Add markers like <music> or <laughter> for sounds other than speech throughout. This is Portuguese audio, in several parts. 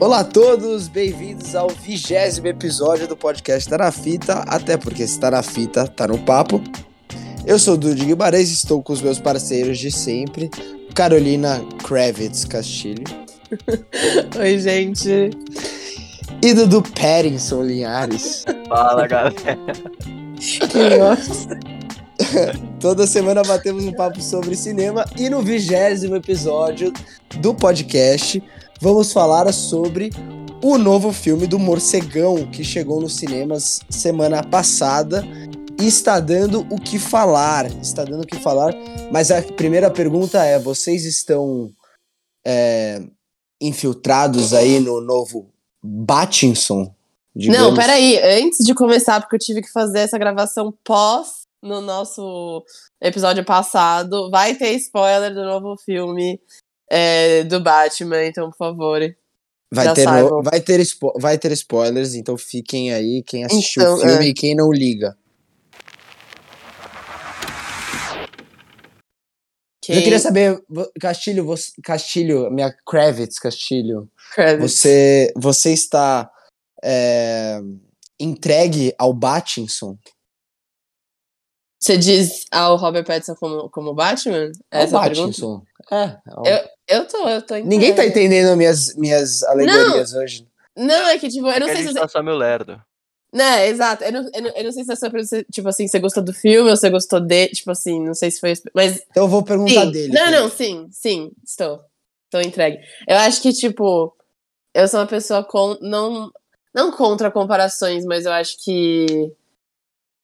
Olá a todos, bem-vindos ao vigésimo episódio do podcast Tá na Fita, até porque se tá na fita, tá no papo. Eu sou o Dudu Guimarães, estou com os meus parceiros de sempre, Carolina Kravitz Castilho <laughs> Oi, gente. e Dudu Pattinson Linhares. Fala, galera. Que nossa. <laughs> Toda semana batemos um papo sobre cinema e no vigésimo episódio do podcast vamos falar sobre o novo filme do Morcegão que chegou nos cinemas semana passada e está dando o que falar. Está dando o que falar, mas a primeira pergunta é: vocês estão é, infiltrados aí no novo Batinson? Não, peraí. Antes de começar, porque eu tive que fazer essa gravação pós no nosso episódio passado, vai ter spoiler do novo filme é, do Batman, então, por favor. Vai ter, no- vai, ter vai ter spoilers, então fiquem aí quem assistiu Então, o filme é. e quem não liga. Quem... Eu queria saber, Castilho, você, Castilho, minha Kravitz Castilho, Kravitz. você, você está é, entregue ao Batinson? Você diz ao Robert Pattinson como, como Batman? Ao Essa é a pergunta? É. ao- Eu tô, eu tô Ninguém tá entendendo minhas, minhas alegorias hoje. Não, é que, tipo, eu não É a sei se você. tá só meio lerdo. Né, exato. Eu não, eu, não, eu não sei se é só pra você, tipo assim, você gostou do filme ou você gostou de. Tipo assim, não sei se foi. Mas. Então eu vou perguntar Sim. dele. Não, não, sim, sim, estou. Estou entregue. Eu acho que, tipo, eu sou uma pessoa com. Não, não contra comparações, mas eu acho que.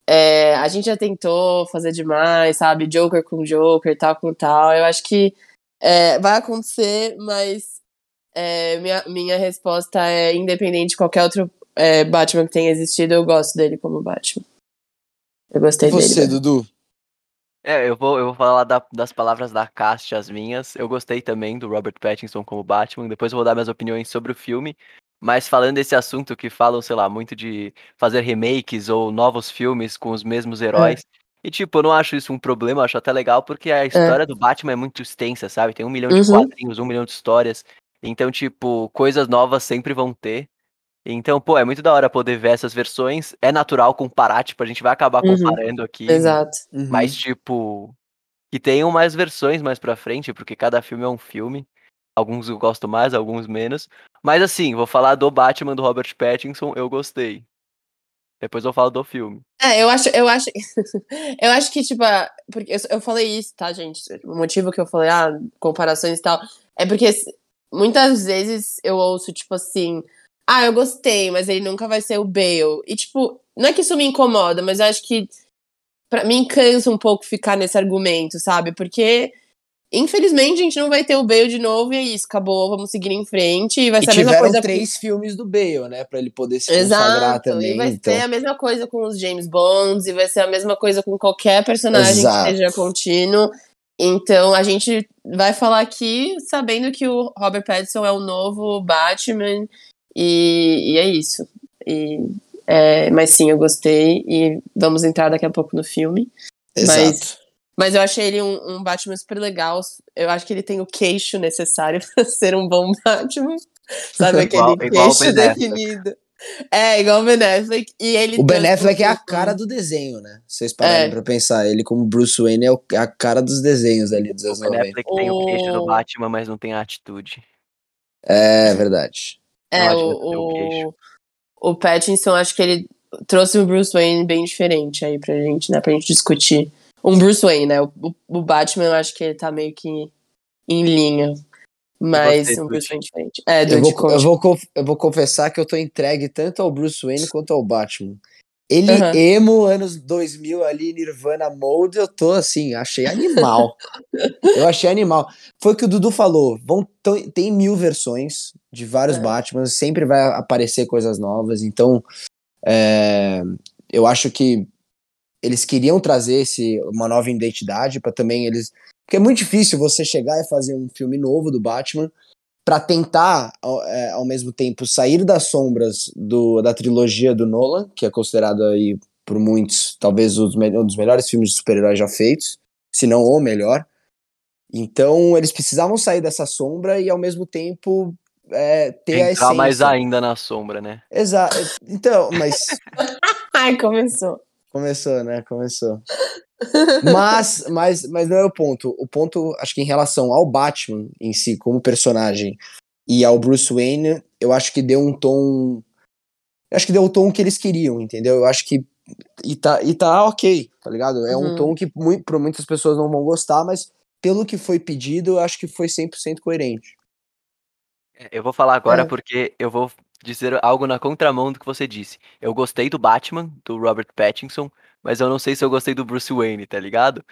é, a gente já tentou fazer demais, sabe? Joker com Joker, tal com tal. Eu acho que é, vai acontecer, mas é, minha, minha resposta é independente de qualquer outro é, Batman que tenha existido, eu gosto dele como Batman. Eu gostei você, dele. Dudu? É, eu vou, eu vou falar da- das palavras da Cast, as minhas. Eu gostei também do Robert Pattinson como Batman. Depois eu vou dar minhas opiniões sobre o filme. Mas falando desse assunto que falam, sei lá, muito de fazer remakes ou novos filmes com os mesmos heróis. E, tipo, eu não acho isso um problema, eu acho até legal, porque a história do Batman é muito extensa, sabe? Tem um milhão de Uhum. quadrinhos, um milhão de histórias. Então, tipo, coisas novas sempre vão ter. Então, pô, é muito da hora poder ver essas versões. É natural comparar, tipo, a gente vai acabar Uhum. comparando aqui. Exato. Uhum. Mas, tipo, que tenham mais versões mais pra frente, porque cada filme é um filme. Alguns eu gosto mais, alguns menos. Mas assim, vou falar do Batman do Robert Pattinson, eu gostei. Depois eu falo do filme. É, eu acho, eu acho, <laughs> eu acho que, tipo, porque eu, eu falei isso, tá, gente? O motivo que eu falei, ah, comparações e tal, é porque muitas vezes eu ouço, tipo assim, ah, eu gostei, mas ele nunca vai ser o Bale. E, tipo, não é que isso me incomoda, mas eu acho que pra mim cansa um pouco ficar nesse argumento, sabe? Porque, infelizmente, a gente não vai ter o Bale de novo e é isso, acabou, vamos seguir em frente e vai E ser a mesma coisa. três filmes do Bale, né? Pra ele poder se consagrar Exato, também. e vai então. ser a mesma coisa com os James Bonds, e vai ser a mesma coisa com qualquer personagem Exato. que seja contínuo. Então a gente vai falar aqui sabendo que o Robert Pattinson é o novo Batman, e, e é isso. E, é, mas sim, eu gostei, e vamos entrar daqui a pouco no filme. Exato. Mas, mas eu achei ele um, um Batman super legal. Eu acho que ele tem o queixo necessário <laughs> pra ser um bom Batman. Sabe <laughs> aquele Igual- igual o queixo Affleck. definido. É, igual o Ben Affleck. E ele O Ben Affleck é a um- cara do desenho, né? Vocês pararem É. pra pensar. Ele, como Bruce Wayne, é o- é a cara dos desenhos ali dos anos O Ben 90. Affleck tem o queixo do O- Batman, mas não tem a atitude. É verdade. É, o, o o, o Pattinson, acho que ele trouxe um Bruce Wayne bem diferente aí pra gente, né? Pra gente discutir. Um Bruce Wayne, né? O, o- Batman, eu acho que ele tá meio que em linha. Mas um Bruce? Wayne diferente. É, Eu vou, eu, vou, eu vou confessar que eu tô entregue tanto ao Bruce Wayne quanto ao Batman. Ele, Aham. emo, anos 2000 ali, Nirvana Mode, eu tô assim, achei animal. <laughs> eu achei animal. Foi o que o Dudu falou. Vão, tem mil versões de vários É. Batmans, sempre vai aparecer coisas novas. Então, é, eu acho que eles queriam trazer esse, uma nova identidade para também eles. Porque é muito difícil você chegar e fazer um filme novo do Batman para tentar, ao, é, ao mesmo tempo, sair das sombras do, da trilogia do Nolan, que é considerado aí por muitos, talvez me- um dos melhores filmes de super-heróis já feitos, se não o melhor. Então, eles precisavam sair dessa sombra e, ao mesmo tempo, é, ter Entrar a essência. mais ainda na sombra, né? Exato. Então, mas <laughs> Ai, começou. Começou, né? Começou. <laughs> Mas, mas, mas não é o ponto. O ponto, acho que em relação ao Batman em si, como personagem, e ao Bruce Wayne, eu acho que deu um tom. Eu acho que deu o tom que eles queriam, entendeu? Eu acho que. E tá, e tá ok, tá ligado? É um Uhum. tom que mui- pra muitas pessoas não vão gostar, mas pelo que foi pedido, eu acho que foi 100% coerente. Eu vou falar agora É. porque eu vou dizer algo na contramão do que você disse. Eu gostei do Batman, do Robert Pattinson, mas eu não sei se eu gostei do Bruce Wayne, tá ligado?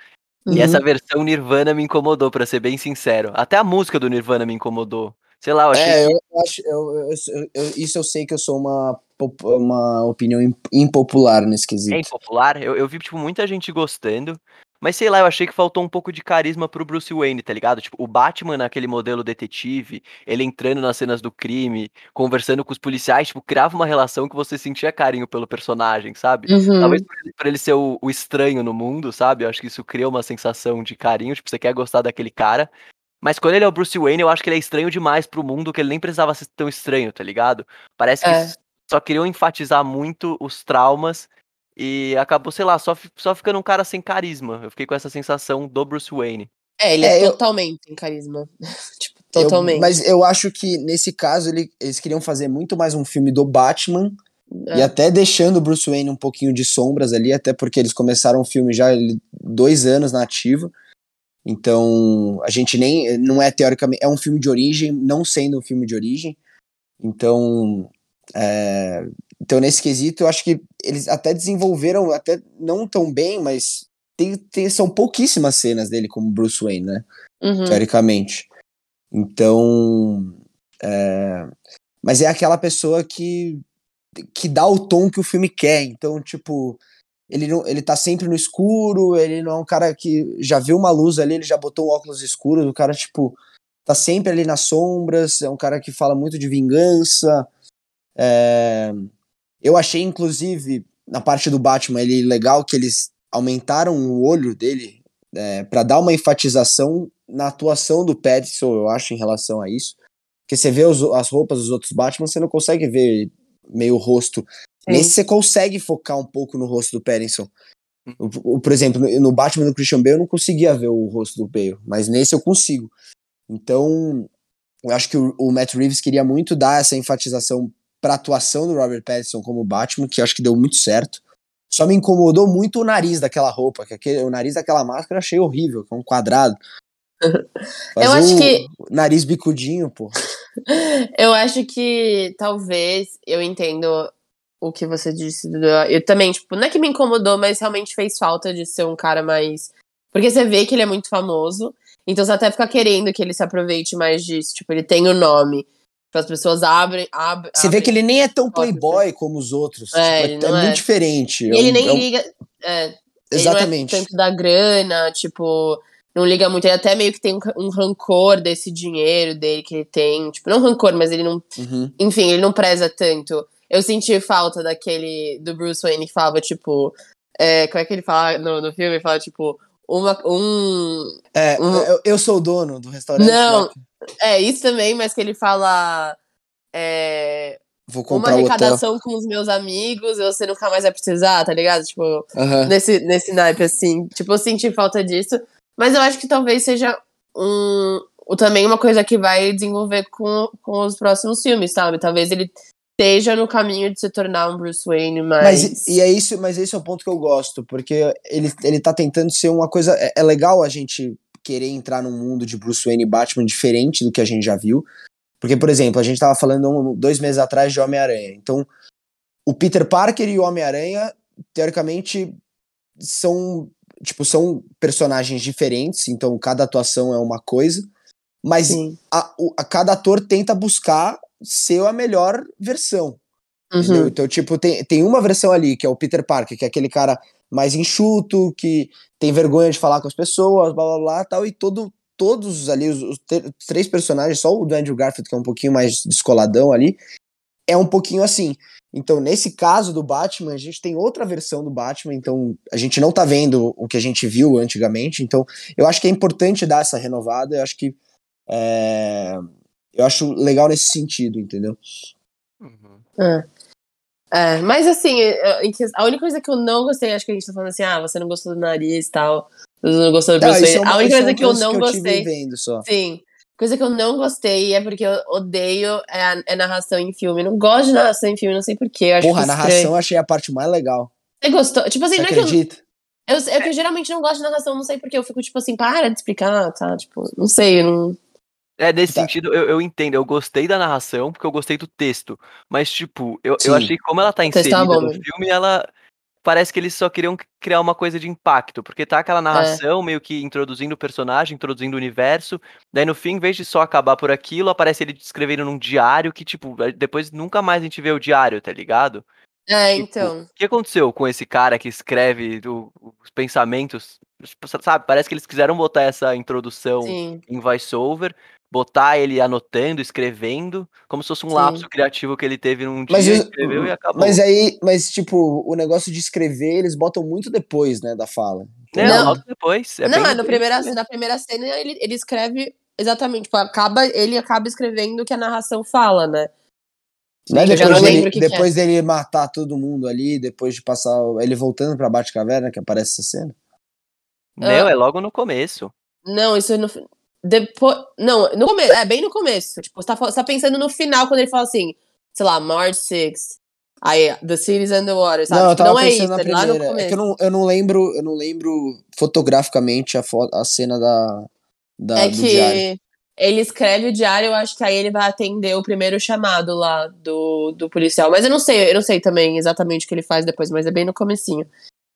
E essa Uhum. versão Nirvana me incomodou, pra ser bem sincero. Até a música do Nirvana me incomodou. Sei lá, eu achei É, eu acho. Eu, eu- eu- isso eu sei que eu sou uma, uma opinião im- impopular nesse é quesito. impopular. Eu, eu vi, tipo, muita gente gostando. Mas sei lá, eu achei que faltou um pouco de carisma pro Bruce Wayne, tá ligado? Tipo, o Batman naquele modelo detetive, ele entrando nas cenas do crime, conversando com os policiais, tipo, criava uma relação que você sentia carinho pelo personagem, sabe? Uhum. Talvez por ele, por ele ser o, o estranho no mundo, sabe? Eu acho que isso cria uma sensação de carinho, tipo, você quer gostar daquele cara. Mas quando ele é o Bruce Wayne, eu acho que ele é estranho demais pro mundo, que ele nem precisava ser tão estranho, tá ligado? Parece que É. só queriam enfatizar muito os traumas e acabou, sei lá, só, só ficando um cara sem carisma. Eu fiquei com essa sensação do Bruce Wayne. É, ele é, É, eu- totalmente em carisma. <laughs> tipo, Eu- totalmente. mas eu acho que nesse caso ele- eles queriam fazer muito mais um filme do Batman É. e até deixando o Bruce Wayne um pouquinho de sombras ali, até porque eles começaram o filme já ele- dois anos na ativa. Então a gente nem não é teoricamente é um filme de origem, não sendo um filme de origem. Então é, então nesse quesito eu acho que eles até desenvolveram até não tão bem, mas tem, tem- são pouquíssimas cenas dele como Bruce Wayne, né? Uhum. teoricamente. Então, é, mas é aquela pessoa que que dá o tom que o filme quer. Então, tipo, ele não, ele tá sempre no escuro, ele não é um cara que já viu uma luz ali, ele já botou óculos escuros, o cara tipo tá sempre ali nas sombras, é um cara que fala muito de vingança. É, eu achei inclusive na parte do Batman ele legal que eles aumentaram o olho dele é, para dar uma enfatização na atuação do Pattinson, eu acho, em relação a isso. Porque você vê os- as roupas dos outros Batman, você não consegue ver meio o rosto. Nesse você consegue focar um pouco no rosto do Pattinson. O- o- por exemplo, no, no Batman do Christian Bale eu não conseguia ver o rosto do Bale, mas nesse eu consigo. Então, eu acho que o, o Matt Reeves queria muito dar essa enfatização pra atuação do Robert Pattinson como Batman, que eu acho que deu muito certo. Só me incomodou muito o nariz daquela roupa, que aquele, o nariz daquela máscara eu achei horrível, que é um quadrado. <laughs> Faz Eu acho um que- Nariz bicudinho, pô. <laughs> Eu acho que talvez eu entendo o que você disse. Dudu. Eu também, tipo, não é que me incomodou, mas realmente fez falta de ser um cara mais. Porque você vê que ele é muito famoso, então você até fica querendo que ele se aproveite mais disso. Tipo, ele tem o nome. Tipo, as pessoas abrem. ab- Você vê abrem- que ele nem é tão Fotos, playboy como os outros. É, Tipo, é, é. muito diferente. E É ele um- nem é um- liga. É, Exatamente. Ele não é tanto da grana, tipo, não liga muito. Ele até meio que tem um, um rancor desse dinheiro dele que ele tem. Tipo, não rancor, mas ele não. Uhum. Enfim, ele não preza tanto. Eu senti falta daquele. do Bruce Wayne que falava, tipo. é, como é que ele fala no, no filme? Ele fala, tipo. Uma, um. É, Uhum. eu, eu sou o dono do restaurante. Não, né? É, isso também, mas que ele fala. É, Vou uma comprar hotel. arrecadação com os meus amigos e você nunca mais vai precisar, tá ligado? Tipo. Nesse, nesse naipe, assim. Tipo, eu senti falta disso. Mas eu acho que talvez seja um, também uma coisa que vai desenvolver com, com os próximos filmes, sabe? Talvez ele esteja no caminho de se tornar um Bruce Wayne, mas. Mas, e é isso, mas esse é o ponto que eu gosto, porque ele, ele tá tentando ser uma coisa. É, é legal a gente querer entrar num mundo de Bruce Wayne e Batman diferente do que a gente já viu. Porque, por exemplo, a gente tava falando dois meses atrás de Homem-Aranha. Então, o Peter Parker e o Homem-Aranha, teoricamente, são. Tipo, são personagens diferentes, então cada atuação é uma coisa. Mas a, a cada ator tenta buscar ser a melhor versão. Uhum. Então, tipo, tem, tem uma versão ali, que é o Peter Parker, que é aquele cara mais enxuto, que tem vergonha de falar com as pessoas, blá blá blá tal, e todo, todos ali, os, os os três personagens, só o do Andrew Garfield, que é um pouquinho mais descoladão ali, é um pouquinho assim. Então, nesse caso do Batman, a gente tem outra versão do Batman, então a gente não tá vendo o que a gente viu antigamente, então eu acho que é importante dar essa renovada, eu acho que é, Eu acho legal nesse sentido, entendeu? Uhum. É. É, mas assim, é, que- a única coisa que eu não gostei, acho que a gente tá falando assim, ah, você não gostou do nariz e tal, você não gostou do Bruce é uma- A única é coisa uma que eu não que eu gostei, vendo só. sim, coisa que eu não gostei é porque eu odeio é, é narração em filme. Não gosto de narração em filme, não sei porquê. Eu Porra, a narração eu achei a parte mais legal. Você gostou? Tipo assim, Você não é que eu, acredita? eu, é que eu geralmente não gosto de narração, não sei porquê. Eu fico tipo assim, para de explicar, tá? Tipo, não sei, não. É, nesse Tá. sentido, eu, eu entendo. Eu gostei da narração porque eu gostei do texto. Mas, tipo, eu, Sim. eu achei que como ela tá texto inserida bom no mesmo. filme, ela. Parece que eles só queriam criar uma coisa de impacto. Porque tá É. aquela narração meio que introduzindo o personagem, introduzindo o universo. Daí no fim, em vez de só acabar por aquilo, aparece ele escrevendo num diário que, tipo, depois nunca mais a gente vê o diário, tá ligado? É, Tipo, então. O que aconteceu com esse cara que escreve o- os pensamentos? Tipo, Sabe, parece que eles quiseram botar essa introdução Sim. em voiceover, botar ele anotando, escrevendo, como se fosse um Sim. lapso criativo que ele teve num dia, Mas, eu- escreveu e acabou. mas aí, mas tipo, o negócio de escrever, eles botam muito depois, né, da fala. Não, Não. logo depois. É não, bem é no primeira, na primeira cena ele, ele escreve exatamente, tipo, acaba, ele acaba escrevendo o que a narração fala, né? Né, depois não dele, lembro o que que é. depois dele matar todo mundo ali, depois de passar ele voltando pra Batcaverna, que aparece essa cena. Não, Ah. é logo no começo. Não, isso é no. Depois. Não, no começo. É bem no começo. Tipo, você tá, você tá pensando no final, quando ele fala assim, sei lá, March 6 Aí, The Cities and the Water, sabe? Não, eu Tipo, tava não é pensando isso, na é lá no primeira. É que eu não, eu não lembro, eu não lembro fotograficamente a, fo- a cena da, da é do que diário. ele escreve o diário, eu acho que aí ele vai atender o primeiro chamado lá do, do policial. Mas eu não sei, eu não sei também exatamente o que ele faz depois, mas é bem no comecinho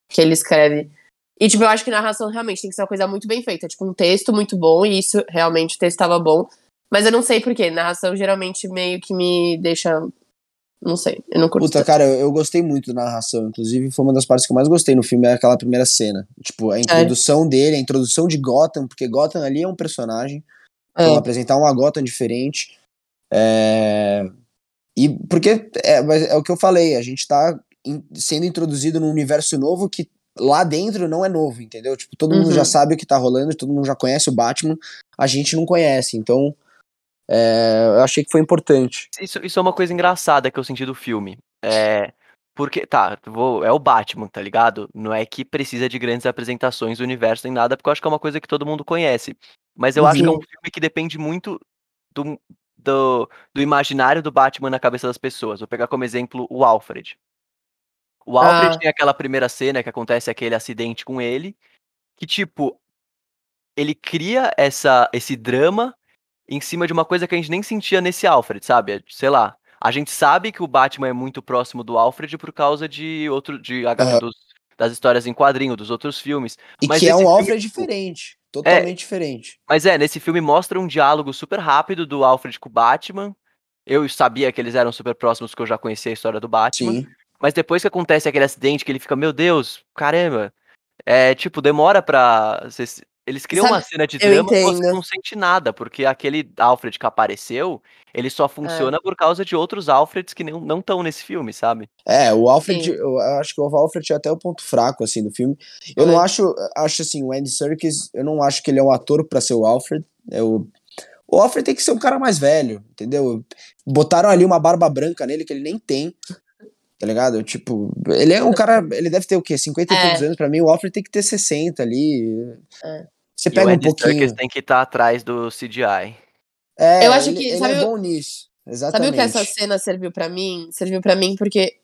que ele escreve. E, tipo, eu acho que narração realmente tem que ser uma coisa muito bem feita. Tipo, um texto muito bom, e isso, realmente, o texto tava bom. Mas eu não sei porquê. Narração geralmente meio que me deixa. Não sei, eu não curto. Puta, tanto. cara, eu, eu gostei muito da narração. Inclusive, foi uma das partes que eu mais gostei no filme, é aquela primeira cena. Tipo, a introdução dele, a introdução de Gotham, porque Gotham ali é um personagem. Então, É. apresentar uma Gotham diferente. É... E porque é, é o que eu falei, a gente tá in- sendo introduzido num universo novo que lá dentro não é novo, entendeu? Tipo, todo mundo Uhum. já sabe o que tá rolando, todo mundo já conhece o Batman, a gente não conhece, então é, eu achei que foi importante. Isso, isso é uma coisa engraçada que eu senti do filme. É. Porque, tá, vou, é o Batman, tá ligado? Não é que precisa de grandes apresentações do universo nem nada, porque eu acho que é uma coisa que todo mundo conhece. Mas eu acho que é um Uhum. filme que depende muito do, do, do imaginário do Batman na cabeça das pessoas. Vou pegar como exemplo o Alfred. O Alfred Ah. tem aquela primeira cena que acontece aquele acidente com ele, que, tipo, ele cria essa, esse drama em cima de uma coisa que a gente nem sentia nesse Alfred, sabe? Sei lá. A gente sabe que o Batman é muito próximo do Alfred por causa de outro de Aham. dos- das histórias em quadrinho, dos outros filmes. E Mas que é um filme, Alfred tipo, diferente, totalmente diferente. Mas é, nesse filme mostra um diálogo super rápido do Alfred com o Batman. Eu sabia que eles eram super próximos, porque eu já conhecia a história do Batman. Sim. Mas depois que acontece aquele acidente, que ele fica, meu Deus, caramba. É, tipo, demora pra. Eles criam Sabe, uma cena de drama que você não sente nada, porque aquele Alfred que apareceu, ele É. só funciona por causa de outros Alfreds que não estão nesse filme, sabe? É, o Alfred, Sim. eu acho que o Alfred é até o ponto fraco, assim, do filme. Eu É. não acho, acho assim, o Andy Serkis, eu não acho que ele é um ator pra ser o Alfred. Eu, o Alfred tem que ser um cara mais velho, entendeu? Botaram ali uma barba branca nele que ele nem tem, tá ligado? Tipo, ele é um cara, ele deve ter o quê? 50 e É. poucos anos pra mim, o Alfred tem que ter 60 ali. É. Você E o pega um pouquinho. Serkis tem que estar atrás do CGI. É, Eu acho ele, que- ele sabe é o- bom nisso. Sabe Exatamente. o que essa cena serviu pra mim? Serviu pra mim porque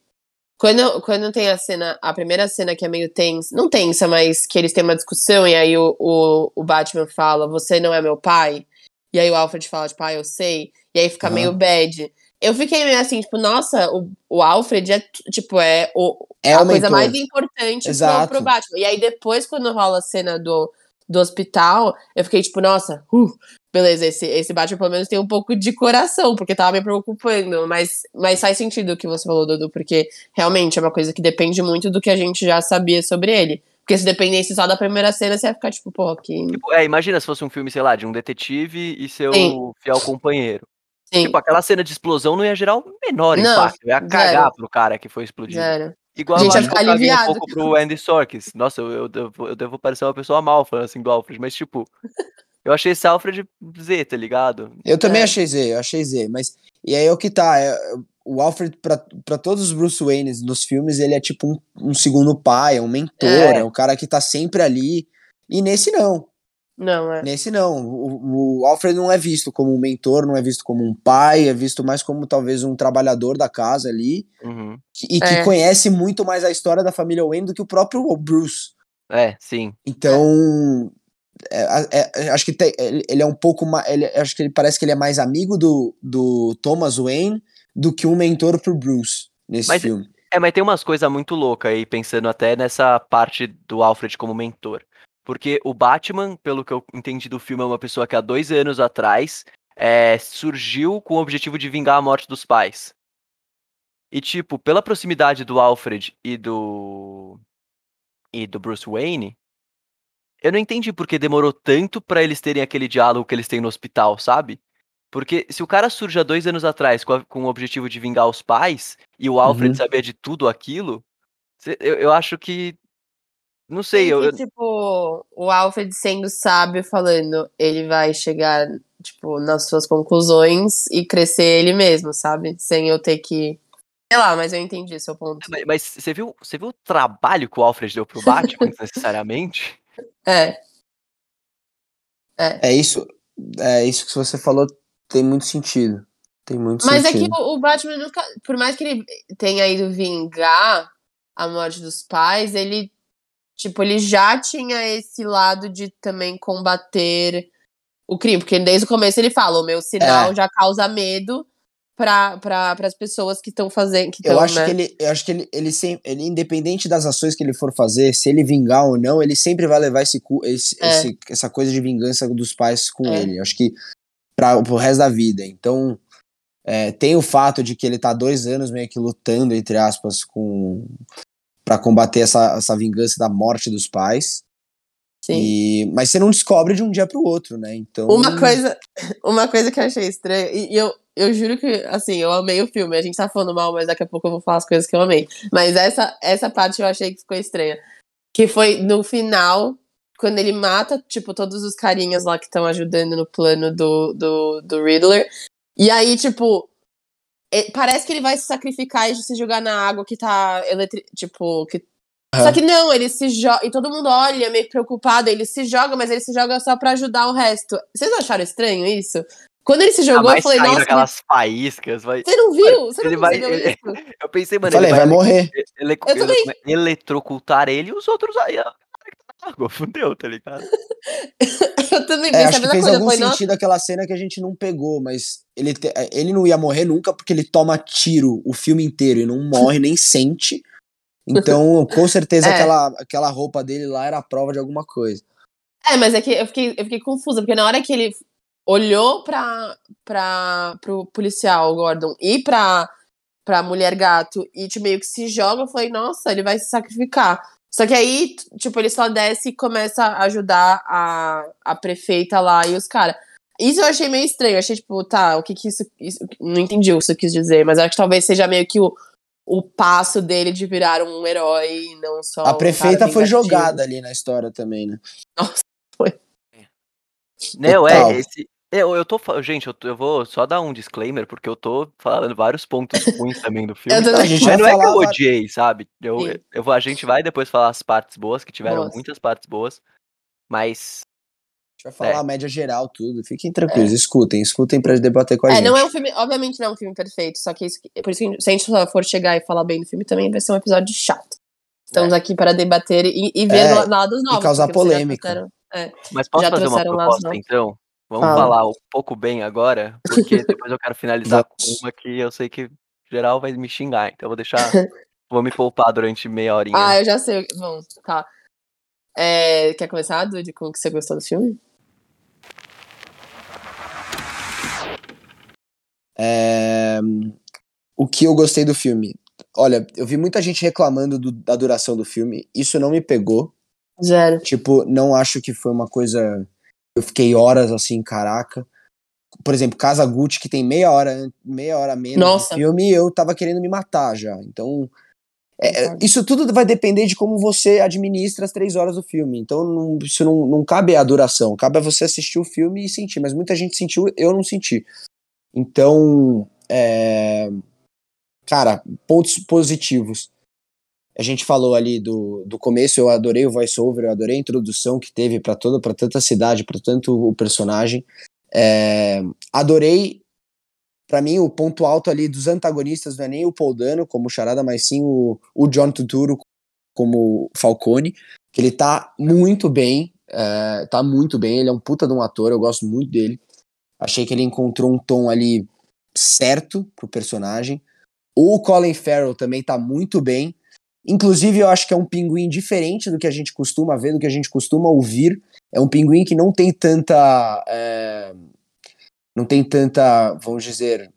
quando, quando tem a cena, a primeira cena que é meio tensa, não tensa, mas que eles têm uma discussão e aí o, o, o Batman fala, você não é meu pai. E aí o Alfred fala, tipo, ah, eu sei. E aí fica Aham. meio bad. Eu fiquei meio assim, tipo, nossa, o, o Alfred é, tipo, é o, É a o coisa mentor. mais importante pro, Exato. pro Batman. E aí depois, quando rola a cena do, do hospital, eu fiquei tipo, nossa, uh, beleza, esse, esse Batman pelo menos tem um pouco de coração, porque tava me preocupando. Mas, mas faz sentido o que você falou, Dudu, porque realmente é uma coisa que depende muito do que a gente já sabia sobre ele. Porque se dependesse só da primeira cena, você ia ficar tipo, pô, que. Tipo, é, imagina se fosse um filme, sei lá, de um detetive e seu Sim. fiel companheiro. Sim, Tipo, aquela cena de explosão não ia gerar o menor Não, impacto. Ia cagar zero. pro cara que foi explodido. zero. Igual A gente que ficar caguei um aliviado. pouco pro Andy Serkis. Nossa, eu, eu, devo, eu devo parecer uma pessoa mal falando assim do Alfred, mas tipo, Eu achei esse Alfred Z, tá ligado? Eu também É. achei Z, eu achei Z, mas. E aí é o que tá. é- o Alfred, pra, pra todos os Bruce Waynes nos filmes, ele é tipo um, um segundo pai, é um mentor, É. é. um cara que tá sempre ali. E nesse não. Não, é. Nesse não. O, o Alfred não é visto como um mentor, não é visto como um pai, é visto mais como talvez um trabalhador da casa ali. Uhum. E que É. conhece muito mais a história da família Wayne do que o próprio Bruce. É, sim. Então, é, é, é, acho que tem- ele, ele é um pouco mais. Ele, acho que ele parece que ele é mais amigo do, do Thomas Wayne do que um mentor pro Bruce nesse Mas- filme. É, mas tem umas coisas muito loucas aí, pensando até nessa parte do Alfred como mentor. Porque o Batman, pelo que eu entendi do filme, é uma pessoa que há dois anos atrás é, surgiu com o objetivo de vingar a morte dos pais. E, tipo, pela proximidade do Alfred e do. e do Bruce Wayne, eu não entendi porque demorou tanto pra eles terem aquele diálogo que eles têm no hospital, sabe? Porque se o cara surge há dois anos atrás com, a- com o objetivo de vingar os pais, e o Alfred Uhum. sabia de tudo aquilo, eu, eu acho que. Não sei, Tem eu, que, tipo, o Alfred sendo sábio, falando, ele vai chegar, tipo, nas suas conclusões e crescer ele mesmo, sabe? Sem eu ter que. Sei lá, mas eu entendi seu ponto. mas- mas você viu, você viu o trabalho que o Alfred deu pro Batman, <laughs> necessariamente? É, É isso. É isso que você falou tem muito sentido. Tem muito Mas é que sentido. o, o Batman nunca. Por mais que ele tenha ido vingar a morte dos pais, ele. Tipo, ele já tinha esse lado de também combater o crime. Porque desde o começo ele fala: o meu sinal É. já causa medo para pra, as pessoas que estão fazendo. Que Eu tão, acho né? que ele, eu acho que ele, ele sempre, ele independente das ações que ele for fazer, se ele vingar ou não, ele sempre vai levar esse, esse- É. esse- essa coisa de vingança dos pais com É. ele. Eu acho que para pro resto da vida. Então, é, tem o fato de que ele tá dois anos meio que lutando entre aspas com para combater essa, essa vingança da morte dos pais. Sim. E, mas você não descobre de um dia pro outro, né? Então Uma coisa, <laughs> uma coisa que eu achei estranha, e, e eu, eu juro que, assim, eu amei o filme. A gente tá falando mal, mas daqui a pouco eu vou falar as coisas que eu amei. Mas essa, essa parte eu achei que ficou estranha. Que foi no final, quando ele mata, tipo, todos os carinhas lá que estão ajudando no plano do, do, do Riddler. E aí, tipo, parece que ele vai se sacrificar e se jogar na água que tá eletri... tipo, que Aham. só que não, ele se joga. E todo mundo olha meio preocupado. Ele se joga, mas ele se joga só pra ajudar o resto. Vocês não acharam estranho isso? Quando ele se Ah, jogou, mas eu falei, nossa, aquelas faíscas, vai... você não viu? Você não ele vai- percebeu ele- isso? <laughs> Eu pensei, mano, falei, ele vai vai, morrer. ele, Eu também. ele- eletrocutar ele e os outros aí, Água, fudeu, tá ligado? <laughs> Eu também É, pensei a acho que fez coisa. Algum nossa, sentido aquela cena que a gente não pegou, mas ele, te- é, ele não ia morrer nunca porque ele toma tiro o filme inteiro e não morre, nem sente. Então, <laughs> com certeza, É. aquela, aquela roupa dele lá era a prova de alguma coisa. É, mas é que eu fiquei, eu fiquei confusa, porque na hora que ele olhou pra, pra, pro policial, o Gordon, e pra, pra mulher gato, e tipo, meio que se joga, eu falei, nossa, ele vai se sacrificar. Só que aí, tipo, ele só desce e começa a ajudar a, a prefeita lá e os caras. Isso eu achei meio estranho. Eu achei, tipo, tá, o que que isso, isso. Não entendi o que isso quis dizer, mas acho que talvez seja meio que o, o passo dele de virar um herói e não só. a um prefeita cara foi jogada ali na história também, né? Não, Total. é, esse. Eu, eu tô. Gente, eu, tô- eu vou só dar um disclaimer, porque eu tô falando vários pontos ruins também do filme. Também. <laughs> A gente Mas vai não é que eu odiei, sabe? Eu, Sim. eu a gente vai depois falar as partes boas, que tiveram Boas. muitas partes boas. Mas. A gente vai falar É. a média geral, tudo. Fiquem tranquilos, escutem, escutem pra debater com a É, gente. não é um filme, obviamente não é um filme perfeito, só que isso, por isso que se a gente for chegar e falar bem do filme também vai ser um episódio chato. Estamos aqui para debater e, e ver É, la- lados novos. causar vocês já polêmica. trouxeram- é. Mas posso Já fazer uma proposta, então? Vamos Fala. falar um pouco bem agora, porque depois eu quero finalizar <laughs> com uma que eu sei que geral vai me xingar, então eu vou deixar. <laughs> vou me poupar durante meia horinha. Ah, eu já sei. Bom, tá. É, quer começar, Dude, com o que você gostou do filme? É, O que eu gostei do filme? Olha, eu vi muita gente reclamando do- da duração do filme. Isso não me pegou. Zero. Tipo, não acho que foi uma coisa. Eu fiquei horas assim, caraca. Por exemplo, Casa Gucci, que tem meia hora, meia hora menos Nossa. de filme, eu tava querendo me matar já. Então, É, isso tudo vai depender de como você administra as três horas do filme. Então, não, isso não, não cabe a duração. Cabe a você assistir o filme e sentir. Mas muita gente sentiu, eu não senti. Então, é, cara, pontos positivos. A gente falou ali do, do começo, eu adorei o voice-over, eu adorei a introdução que teve para toda, para tanta cidade, para tanto o personagem. É, adorei, para mim, o ponto alto ali dos antagonistas não é nem o Paul Dano como Charada, mas sim o, o John Turturro como Falcone, que ele tá muito bem, é, tá muito bem, ele é um puta de um ator, eu gosto muito dele. Achei que ele encontrou um tom ali certo pro personagem. O Colin Farrell também tá muito bem. Inclusive, eu acho que é um pinguim diferente do que a gente costuma ver, do que a gente costuma ouvir. É um pinguim que não tem tanta. É, não tem tanta, vamos dizer,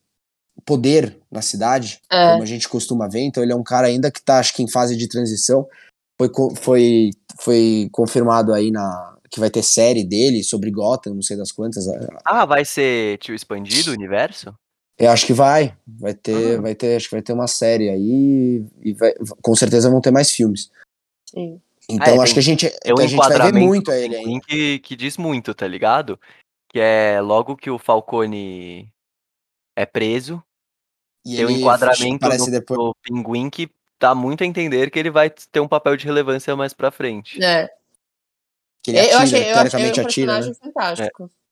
poder na cidade, é. como a gente costuma ver. Então, ele é um cara ainda que tá, acho que, em fase de transição. Foi, foi, foi confirmado aí na, que vai ter série dele sobre Gotham, não sei das quantas. Ah, vai ser tipo, expandido o universo? Eu acho que vai. Vai ter, vai ter, acho que vai ter uma série aí e vai, com certeza vão ter mais filmes. Sim. Então ah, é, acho que a gente, é um a gente vai ver muito a ele aí. Que, que diz muito, tá ligado? Que é logo que o Falcone é preso, e tem um enquadramento no, depois... no Pinguim que dá muito a entender que ele vai ter um papel de relevância mais pra frente. É. Que ele atira, eu achei, eu achei um atira, personagem né? fantástico. É.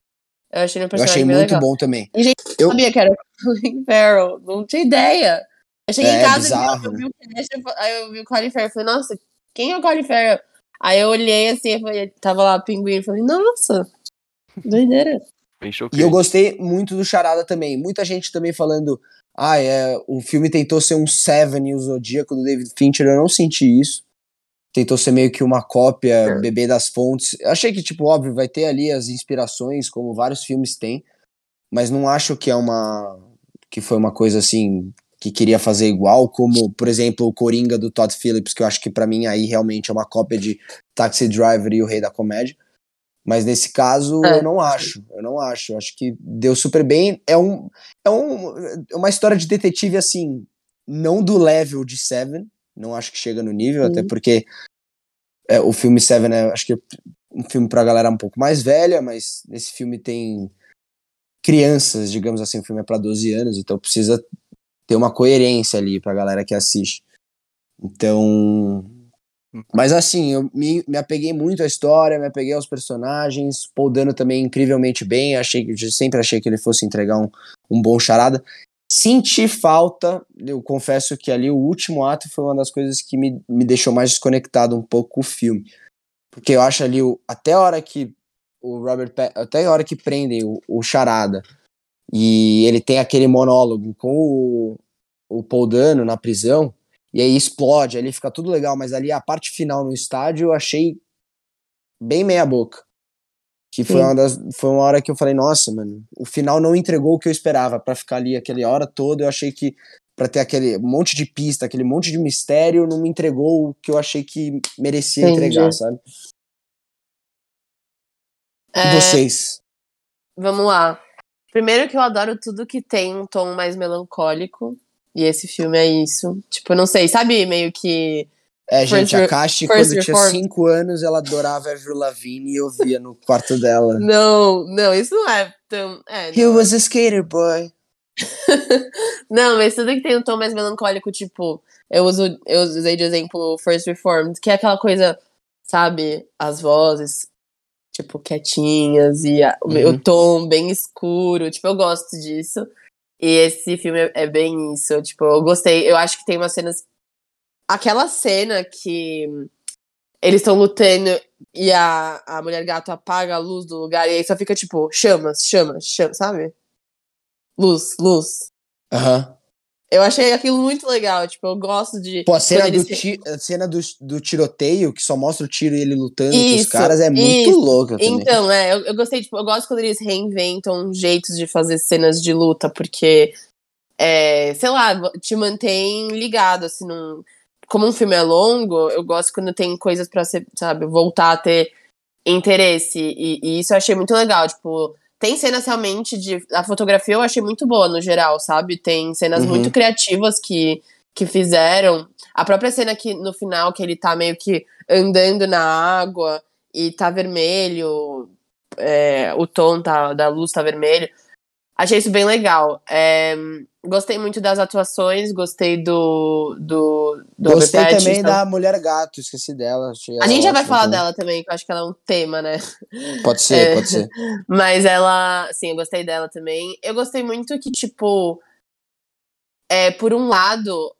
Eu achei um personagem Eu achei muito legal. bom também. E gente eu sabia que era o Colin Farrell, não tinha ideia. Eu cheguei é, em casa bizarro, e eu, vi o cast, aí eu vi o Colin Farrell, falei, nossa, quem é o Colin Farrell? Aí eu olhei assim, falei, tava lá o pinguim, falei, nossa, doideira. E eu gostei muito do Charada também. Muita gente também falando, ah, é, o filme tentou ser um Seven e o Zodíaco do David Fincher, eu não senti isso tentou ser meio que uma cópia, é. bebê das fontes. Eu achei que, tipo, óbvio, vai ter ali as inspirações, como vários filmes têm, mas não acho que é uma. que foi uma coisa assim. que queria fazer igual, como, por exemplo, o Coringa do Todd Phillips, que eu acho que para mim aí realmente é uma cópia de Taxi Driver e o Rei da Comédia. Mas nesse caso, é. eu não acho. Eu não acho. Eu acho que deu super bem. É, um, é um, é uma história de detetive, assim, não do level de Seven, não acho que chega no nível, até porque é, o filme Seven é, acho que é um filme pra galera um pouco mais velha, mas nesse filme tem crianças, digamos assim, o filme é para 12 anos, então precisa ter uma coerência ali pra galera que assiste. Então, mas assim, eu me, me apeguei muito à história, me apeguei aos personagens, Paul Dano também incrivelmente bem, achei que sempre achei que ele fosse entregar um, um bom charada. Senti falta, eu confesso que ali o último ato foi uma das coisas que me, me deixou mais desconectado um pouco com o filme. Porque eu acho ali, o, até a hora que o Robert até a hora que prendem o, o Charada e ele tem aquele monólogo com o, o Paul Dano na prisão, e aí explode, ali fica tudo legal, mas ali a parte final no estádio eu achei bem meia boca. Que foi uma, das, foi uma hora que eu falei, nossa, mano, o final não entregou o que eu esperava para ficar ali aquela hora toda. Eu achei que para ter aquele monte de pista, aquele monte de mistério, não me entregou o que eu achei que merecia Entendi. entregar, sabe? É... Vocês. Vamos lá. Primeiro que eu adoro tudo que tem um tom mais melancólico. E esse filme é isso. Tipo, não sei, sabe meio que é, gente, a Kashi, quando tinha 5 anos, ela adorava Avril Lavigne e eu via no quarto dela. <laughs> Não, não, isso não é tão... É, He was a skater boy. <laughs> não, mas tudo que tem um tom mais melancólico, tipo, eu, uso, eu usei de exemplo First Reformed, que é aquela coisa, sabe, as vozes, tipo, quietinhas e a, uhum. o tom bem escuro, tipo, eu gosto disso. E esse filme é, é bem isso, tipo, eu gostei, eu acho que tem umas cenas aquela cena que eles estão lutando e a, a mulher gato apaga a luz do lugar e aí só fica tipo chamas, chamas, chamas, sabe? Luz, luz. Aham. Uhum. Eu achei aquilo muito legal, tipo, eu gosto de. Pô, a cena, do, ti, a cena do, do tiroteio, que só mostra o tiro e ele lutando isso, com os caras, é muito isso. louca também. Então, é, eu, eu gostei, tipo, eu gosto quando eles reinventam jeitos de fazer cenas de luta, porque, é, sei lá, te mantém ligado, assim, num como um filme é longo, eu gosto quando tem coisas para sabe, voltar a ter interesse. E, e, isso eu achei muito legal. Tipo, tem cenas realmente de. A fotografia eu achei muito boa no geral, sabe? Tem cenas uhum. muito criativas que que fizeram. A própria cena que no final, que ele tá meio que andando na água e tá vermelho, é, o tom tá, da luz tá vermelho. Achei isso bem legal. É, gostei muito das atuações, gostei do. do, do Gostei Robert também Pattinson. da Mulher Gato, esqueci dela. A gente já vai falar também. dela também, que eu acho que ela é um tema, né? Pode ser, É. pode ser. <laughs> Mas ela, sim, eu gostei dela também. Eu gostei muito que, tipo, é, por um lado,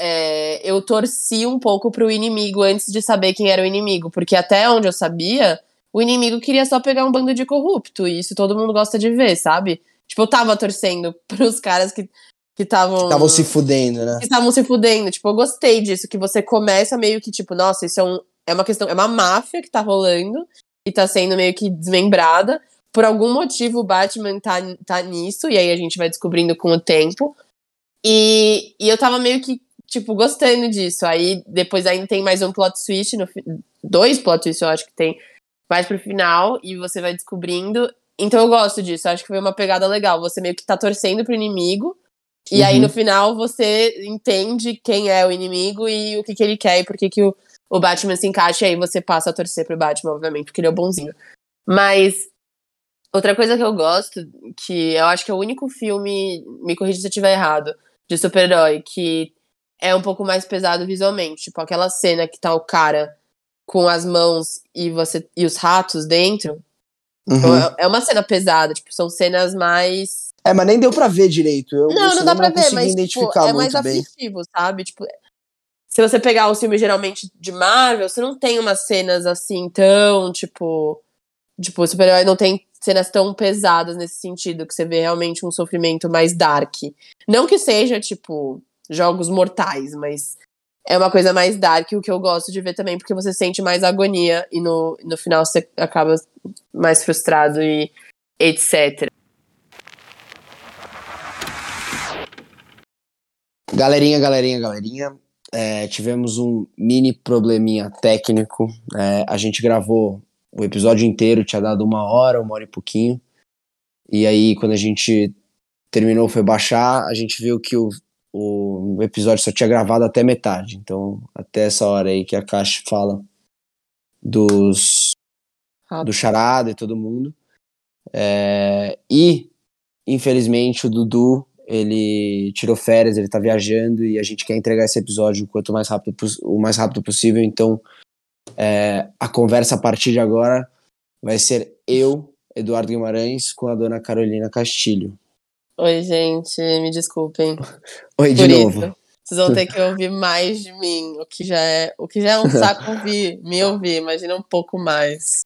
é, eu torci um pouco pro inimigo antes de saber quem era o inimigo, porque até onde eu sabia, o inimigo queria só pegar um bando de corrupto, e isso todo mundo gosta de ver, sabe? Tipo, eu tava torcendo <laughs> pros caras que que estavam Estavam se fudendo, né? que estavam se fudendo. Tipo, eu gostei disso, que você começa meio que, tipo, nossa, isso é, um, é uma questão, é uma máfia que tá rolando e tá sendo meio que desmembrada. Por algum motivo o Batman tá, tá nisso, e aí a gente vai descobrindo com o tempo. E, e eu tava meio que, tipo, gostando disso. Aí depois ainda tem mais um plot twist, no, dois plot twists eu acho que tem mais pro final, e você vai descobrindo. Então eu gosto disso, acho que foi uma pegada legal. Você meio que tá torcendo pro inimigo, e aí Uhum. no final você entende quem é o inimigo e o que, que ele quer e por que, que o, o Batman se encaixa, e aí você passa a torcer pro Batman, obviamente, porque ele é o bonzinho. Mas outra coisa que eu gosto, que eu acho que é o único filme, me corrija se eu estiver errado, de super-herói, que é um pouco mais pesado visualmente. Tipo, aquela cena que tá o cara com as mãos e você e os ratos dentro. Uhum. É- É uma cena pesada, tipo, são cenas mais É, mas nem deu pra ver direito. Eu, não, não dá pra não ver, mas tipo, é mais aflitivo, sabe? Tipo, se você pegar os filmes geralmente de Marvel, você não tem umas cenas assim tão, tipo, tipo, o super-herói não tem cenas tão pesadas nesse sentido, que você vê realmente um sofrimento mais dark. Não que seja, tipo, jogos mortais, mas é uma coisa mais dark, o que eu gosto de ver também, porque você sente mais agonia e no, no final você acaba mais frustrado e etc. Galerinha, galerinha, galerinha. é, tivemos um mini probleminha técnico. é, a gente gravou o episódio inteiro, tinha dado uma hora, uma hora e pouquinho. E aí, quando a gente terminou, foi baixar, a gente viu que o, o episódio só tinha gravado até metade. Então, até essa hora aí que a Caixa fala dos do Charada e todo mundo. É, e, infelizmente, o Dudu, ele tirou férias, ele tá viajando e a gente quer entregar esse episódio o quanto mais rápido, o mais rápido possível. Então, é, a conversa a partir de agora vai ser eu, Eduardo Guimarães, com a dona Carolina Castilho. Oi, gente, me desculpem. Oi, de novo. isso. Vocês vão ter que <laughs> ouvir mais de mim, o que já é, o que já é um saco ouvir, me ouvir, imagina um pouco mais.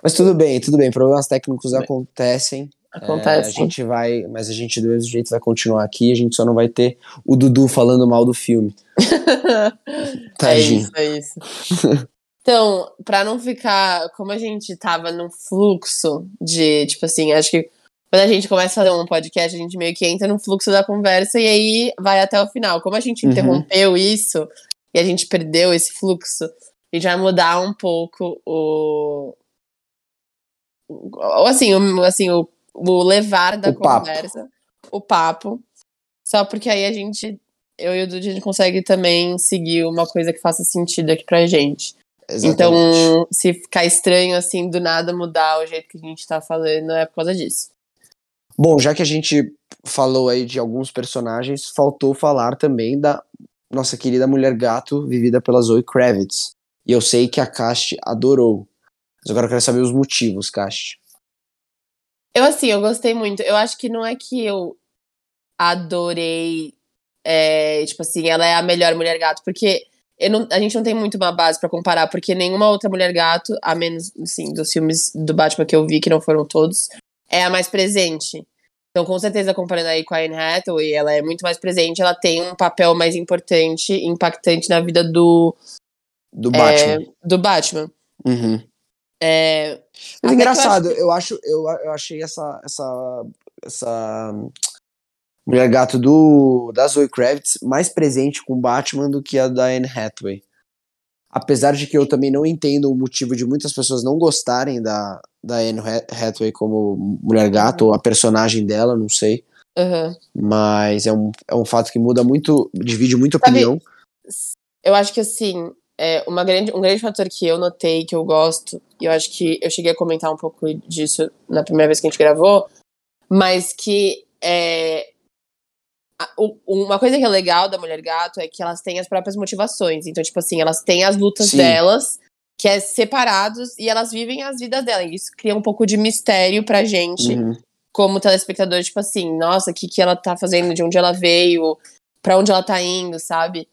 Mas tudo bem, tudo bem. Problemas técnicos acontecem. É, Acontece. a gente vai, mas a gente do mesmo jeito vai continuar aqui. A gente só não vai ter o Dudu falando mal do filme. <laughs> é isso, é isso. Então, pra não ficar, como a gente tava num fluxo de, tipo assim, acho que quando a gente começa a fazer um podcast, a gente meio que entra no fluxo da conversa e aí vai até o final. Como a gente Uhum. interrompeu isso e a gente perdeu esse fluxo, a gente vai mudar um pouco o. o- Assim, o, assim, o, o levar da O papo. conversa, o papo. Só porque aí a gente, eu e o Dudu, a gente consegue também seguir uma coisa que faça sentido aqui pra gente. Exatamente. Então, se ficar estranho, assim, do nada mudar o jeito que a gente tá falando, é por causa disso. Bom, já que a gente falou aí de alguns personagens, faltou falar também da nossa querida mulher gato, vivida pela Zoe Kravitz. E eu sei que a Cast adorou. Mas agora eu quero saber os motivos, Cast. Eu, assim, eu gostei muito. Eu acho que não é que eu adorei, é, tipo assim, ela é a melhor mulher gato, porque não- a gente não tem muito uma base pra comparar, porque nenhuma outra mulher gato, a menos, assim, dos filmes do Batman que eu vi, que não foram todos, é a mais presente. Então, com certeza, comparando aí com a Anne Hathaway, ela é muito mais presente, ela tem um papel mais importante, impactante na vida do, Do é, Batman. do Batman. Uhum. É, Mas que eu engraçado, eu acho, eu, eu achei essa, essa, essa mulher gato do, da Zoe Kravitz mais presente com o Batman do que a da Anne Hathaway. Apesar de que eu também não entendo o motivo de muitas pessoas não gostarem da, da Anne Ha- Hathaway como mulher gato, ou a personagem dela, não sei. Aham. Mas é um, é um fato que muda muito, divide muito Sabe- opinião. Eu acho que assim, é uma grande, um grande fator que eu notei, que eu gosto, e eu acho que eu cheguei a comentar um pouco disso na primeira vez que a gente gravou, mas que é, a- uma coisa que é legal da Mulher Gato é que elas têm as próprias motivações. Então, tipo assim, elas têm as lutas Sim. delas, que é separados, e elas vivem as vidas delas. E isso cria um pouco de mistério pra gente. Uhum. como telespectador, tipo assim, nossa, o que, que ela tá fazendo, de onde ela veio, pra onde ela tá indo, sabe?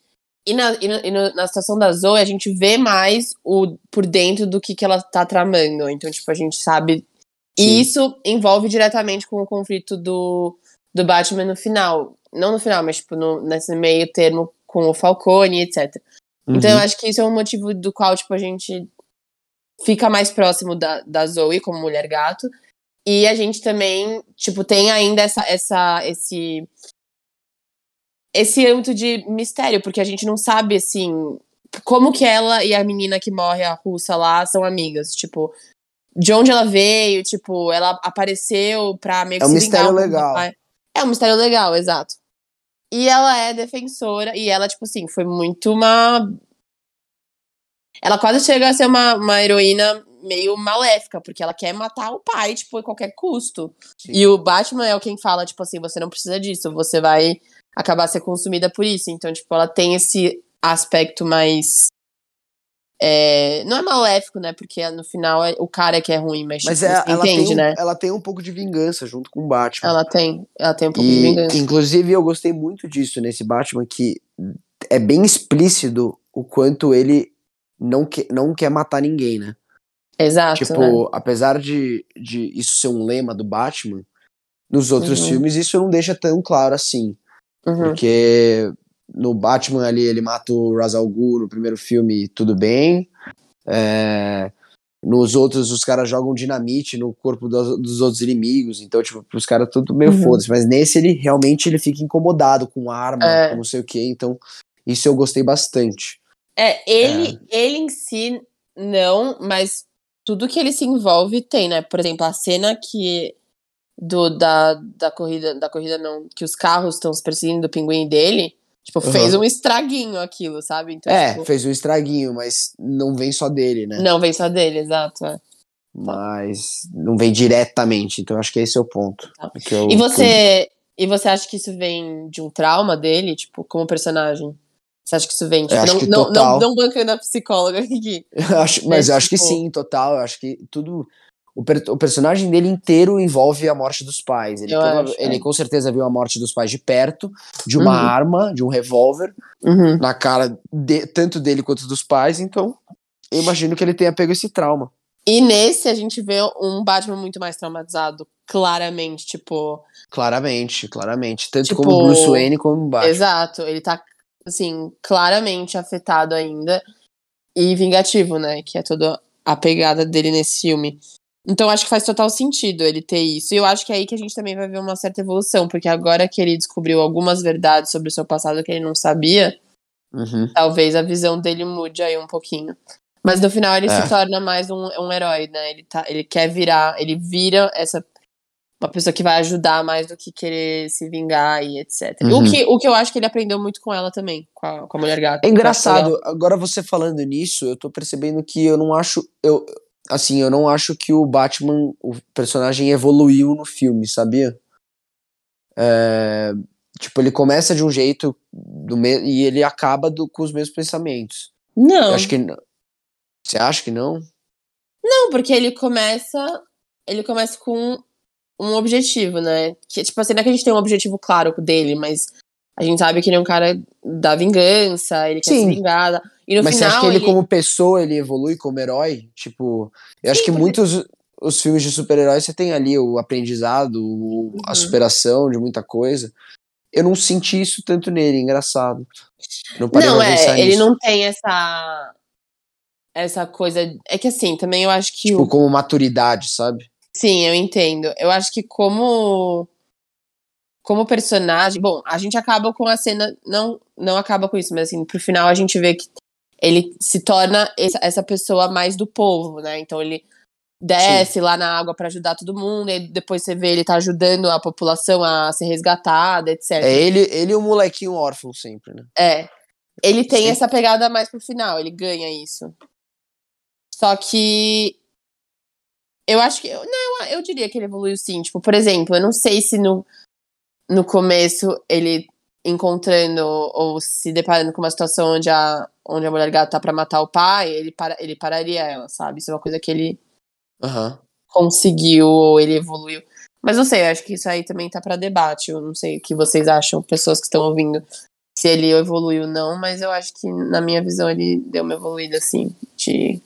E na, e no- e no- na situação da Zoe, a gente vê mais o por dentro do que, que ela tá tramando. Então, tipo, a gente sabe. Sim. E isso envolve diretamente com o conflito do, do Batman no final. Não no final, mas, tipo, no, nesse meio termo com o Falcone, etc. Então, eu Uhum. acho que isso é um motivo do qual, tipo, a gente fica mais próximo da, da Zoe como mulher gato. E a gente também, tipo, tem ainda essa, essa, esse, esse âmbito de mistério, porque a gente não sabe, assim, como que ela e a menina que morre, a russa lá, são amigas. Tipo, de onde ela veio, tipo, ela apareceu pra meio que É um mistério legal. É um mistério legal, exato. E ela é defensora, e ela, tipo assim, foi muito uma. Ela quase chega a ser uma, uma heroína meio maléfica, porque ela quer matar o pai, tipo, a qualquer custo. Sim. E o Batman é o quem fala, tipo assim, você não precisa disso, você vai acabar ser consumida por isso. Então, tipo, ela tem esse aspecto mais. É, não é maléfico, né? Porque no final é- o cara é que é ruim, mas, Mas tipo, é- ela, entende, tem, um- né? ela tem um pouco de vingança junto com o Batman. Ela tem, ela tem um pouco de E, vingança. inclusive, eu gostei muito disso nesse Batman, que é bem explícito o quanto ele não, que, não quer matar ninguém, né? Exato. tipo, né? apesar de, de isso ser um lema do Batman, nos outros Uhum. filmes isso não deixa tão claro assim. Uhum. Porque no Batman ali ele mata o Ra's al Ghul no primeiro filme, tudo bem. É, nos outros os caras jogam dinamite no corpo dos, dos outros inimigos, então tipo, os caras tudo meio Uhum. foda-se, mas nesse ele realmente ele fica incomodado com arma, É. com não sei o que, então isso eu gostei bastante. É, ele, ele em si, não, mas tudo que ele se envolve tem, né? Por exemplo, a cena que. Do, da, da corrida. Da corrida, não. Que os carros estão se perseguindo do pinguim dele. Tipo, Uhum. fez um estraguinho aquilo, sabe? Então, É, tipo, fez um estraguinho, mas não vem só dele, né? não vem só dele, exato. é. Mas não vem diretamente, então acho que esse é o ponto. Tá. eu- E você. E você acha que isso vem de um trauma dele, tipo, como personagem? Você acha que isso vem, tipo, não, não, total. não, não bancando a psicóloga aqui. <laughs> Eu acho- mas eu acho que tipo- sim, total. Eu acho que tudo. O, per- o personagem dele inteiro envolve a morte dos pais. Ele, acho, ele é. com certeza viu a morte dos pais de perto, de uma Uhum. arma, de um revólver, Uhum. na cara de- tanto dele quanto dos pais. Então, eu imagino que ele tenha pego esse trauma. E nesse a gente vê um Batman muito mais traumatizado, claramente, tipo. Claramente, claramente. Tanto Tipo, como o Bruce Wayne como o Batman. Exato, ele tá, assim, claramente afetado ainda e vingativo, né? Que é toda a pegada dele nesse filme. Então acho que faz total sentido ele ter isso. E eu acho que é aí que a gente também vai ver uma certa evolução, porque agora que ele descobriu algumas verdades sobre o seu passado que ele não sabia, Uhum. talvez a visão dele mude aí um pouquinho. Mas no final ele É. se torna mais um, um herói, né? Ele, tá, ele quer virar, ele vira essa uma pessoa que vai ajudar mais do que querer se vingar e etc. Uhum. O, que, o que eu acho que ele aprendeu muito com ela também, com a, com a mulher gata. É engraçado, agora você falando nisso, eu tô percebendo que eu não acho. Eu, assim, eu não acho que o Batman, o personagem, evoluiu no filme, sabia? É, tipo, ele começa de um jeito e ele acaba do- com os mesmos pensamentos. Não, Eu acho que. Você acha que não? não, porque ele começa. Ele começa com um objetivo, né? Que, tipo assim, não é que a gente tem um objetivo claro dele, mas a gente sabe que ele é um cara da vingança, ele quer Sim. se vingar. E no Mas final. você acha que ele, ele- como pessoa, ele evolui como herói? Tipo, eu acho Sim, que porque- muitos os filmes de super-heróis você tem ali o aprendizado, o- a Uhum. superação de muita coisa. Eu não senti isso tanto nele, engraçado. Não, parei Não, é, ele nisso. não tem essa. Essa coisa. É que assim, também eu acho que. Tipo, o- como maturidade, sabe? Sim, eu entendo. Eu acho que como. Como personagem. Bom, a gente acaba com a cena. Não, não acaba com isso, mas assim, pro final a gente vê que ele se torna essa, pessoa mais do povo, né? Então ele. desce lá na água pra ajudar todo mundo, e depois você vê ele tá ajudando a população a ser resgatada, etc. É ele, ele e o molequinho órfão sempre, né? É. Ele tem Sim. essa pegada mais pro final, ele ganha isso. Só que. Eu acho que. Não, eu diria que ele evoluiu sim. Tipo, por exemplo, eu não sei se no, no começo ele encontrando ou se deparando com uma situação onde a, onde a mulher gata tá pra matar o pai, ele, para, ele pararia ela, sabe? Isso é uma coisa que ele Aham. conseguiu ou ele evoluiu. Mas não sei, eu acho que isso aí também tá pra debate. Eu não sei o que vocês acham, pessoas que estão ouvindo, se ele evoluiu ou não, mas eu acho que, na minha visão, ele deu uma evoluída, assim, de,